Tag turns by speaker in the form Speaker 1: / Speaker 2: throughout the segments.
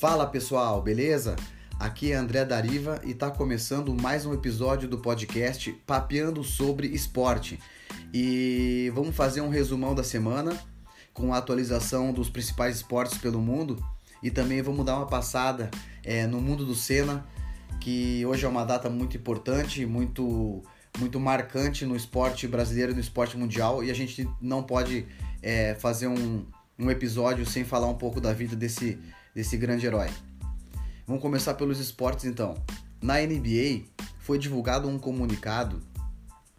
Speaker 1: Fala pessoal, beleza? Aqui é André Dariva e está começando mais um episódio do podcast Papeando sobre Esporte. E vamos fazer um resumão da semana com a atualização dos principais esportes pelo mundo e também vamos dar uma passada é, no mundo do Senna, que hoje é uma data muito importante, muito muito marcante no esporte brasileiro e no esporte mundial e a gente não pode é, fazer um, um episódio sem falar um pouco da vida desse, desse grande herói. Vamos começar pelos esportes então. Na NBA foi divulgado um comunicado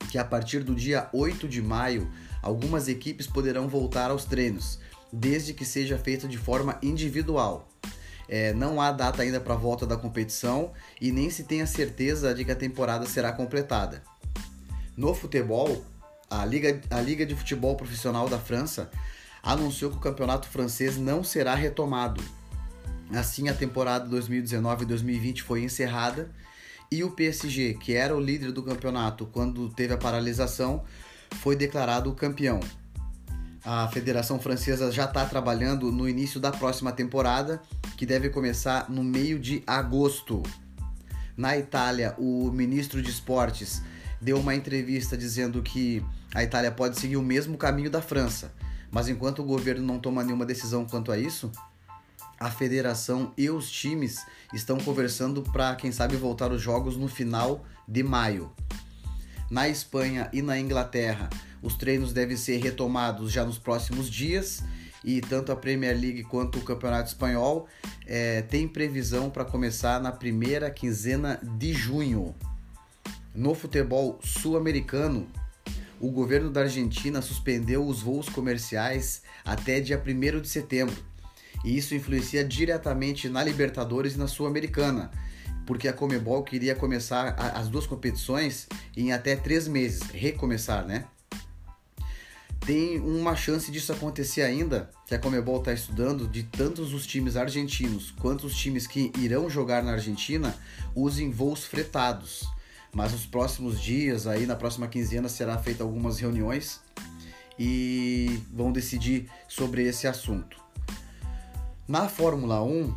Speaker 1: que a partir do dia 8 de maio algumas equipes poderão voltar aos treinos, desde que seja feito de forma individual. É, não há data ainda para a volta da competição e nem se tem a certeza de que a temporada será completada. No futebol, a Liga, a Liga de Futebol Profissional da França anunciou que o campeonato francês não será retomado. Assim, a temporada 2019-2020 foi encerrada e o PSG, que era o líder do campeonato quando teve a paralisação, foi declarado campeão. A Federação Francesa já está trabalhando no início da próxima temporada, que deve começar no meio de agosto. Na Itália, o ministro de Esportes deu uma entrevista dizendo que a Itália pode seguir o mesmo caminho da França, mas enquanto o governo não toma nenhuma decisão quanto a isso, a federação e os times estão conversando para, quem sabe, voltar os jogos no final de maio. Na Espanha e na Inglaterra, os treinos devem ser retomados já nos próximos dias e tanto a Premier League quanto o Campeonato Espanhol é, previsão para começar na primeira quinzena de junho. No futebol sul-americano, o governo da Argentina suspendeu os voos comerciais até dia 1 de setembro. E isso influencia diretamente na Libertadores e na Sul-Americana, porque a Comebol queria começar as duas competições em até três meses, recomeçar, né? Tem uma chance disso acontecer ainda, que a Comebol está estudando, de tantos os times argentinos quanto os times que irão jogar na Argentina usem voos fretados mas nos próximos dias, aí na próxima quinzena, será feita algumas reuniões e vão decidir sobre esse assunto. Na Fórmula 1,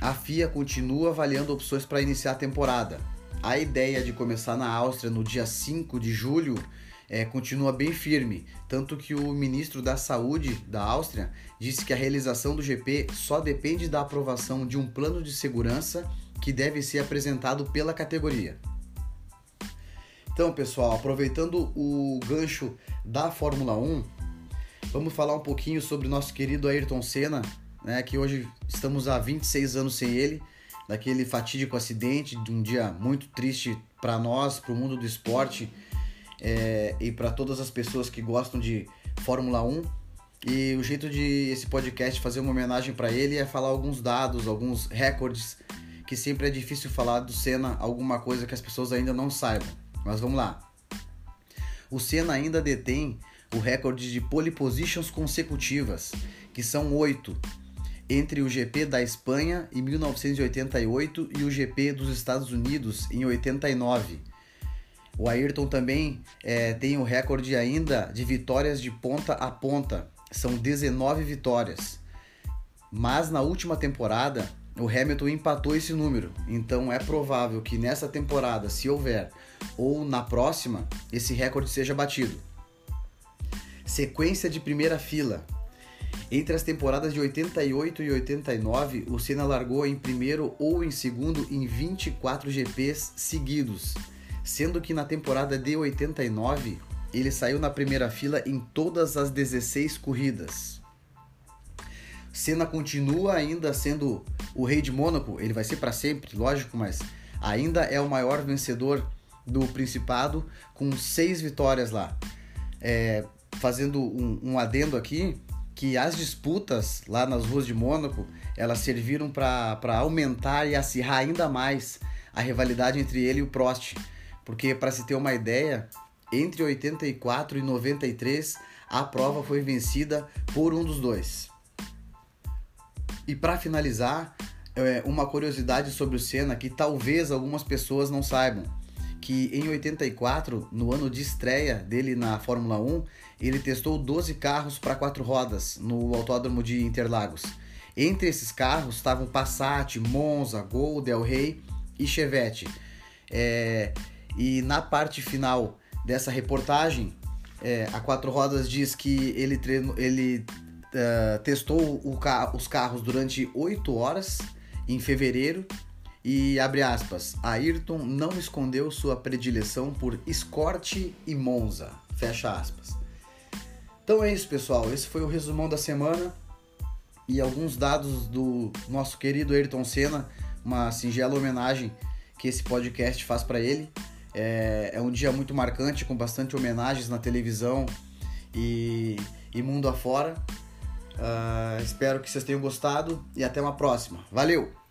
Speaker 1: a FIA continua avaliando opções para iniciar a temporada. A ideia de começar na Áustria no dia 5 de julho é, continua bem firme, tanto que o ministro da Saúde da Áustria disse que a realização do GP só depende da aprovação de um plano de segurança que deve ser apresentado pela categoria. Então, pessoal, aproveitando o gancho da Fórmula 1, vamos falar um pouquinho sobre o nosso querido Ayrton Senna, né, que hoje estamos há 26 anos sem ele, daquele fatídico acidente, de um dia muito triste para nós, para o mundo do esporte é, e para todas as pessoas que gostam de Fórmula 1. E o jeito de esse podcast fazer uma homenagem para ele é falar alguns dados, alguns recordes, que sempre é difícil falar do Senna, alguma coisa que as pessoas ainda não saibam. Mas vamos lá. O Senna ainda detém o recorde de pole positions consecutivas, que são oito, entre o GP da Espanha em 1988 e o GP dos Estados Unidos em 89. O Ayrton também é, tem o recorde ainda de vitórias de ponta a ponta, são 19 vitórias. Mas na última temporada, o Hamilton empatou esse número, então é provável que nessa temporada, se houver, ou na próxima, esse recorde seja batido. Sequência de primeira fila. Entre as temporadas de 88 e 89, o Senna largou em primeiro ou em segundo em 24 GPs seguidos, sendo que na temporada de 89 ele saiu na primeira fila em todas as 16 corridas. Senna continua ainda sendo o rei de Mônaco, ele vai ser para sempre, lógico, mas ainda é o maior vencedor do Principado, com seis vitórias lá. É, fazendo um, um adendo aqui, que as disputas lá nas ruas de Mônaco, elas serviram para aumentar e acirrar ainda mais a rivalidade entre ele e o Prost. Porque, para se ter uma ideia, entre 84 e 93, a prova foi vencida por um dos dois. E para finalizar, é, uma curiosidade sobre o Senna que talvez algumas pessoas não saibam que em 84, no ano de estreia dele na Fórmula 1, ele testou 12 carros para quatro rodas no Autódromo de Interlagos. Entre esses carros estavam Passat, Monza, Gol, Del Rey e Chevette. É, e na parte final dessa reportagem, é, a Quatro Rodas diz que ele, treino, ele uh, testou os carros durante 8 horas em fevereiro e abre aspas, Ayrton não escondeu sua predileção por Escort e Monza. Fecha aspas. Então é isso, pessoal. Esse foi o resumão da semana e alguns dados do nosso querido Ayrton Senna, uma singela homenagem que esse podcast faz para ele. É, é, um dia muito marcante, com bastante homenagens na televisão e, e mundo afora. Uh, espero que vocês tenham gostado e até uma próxima. Valeu!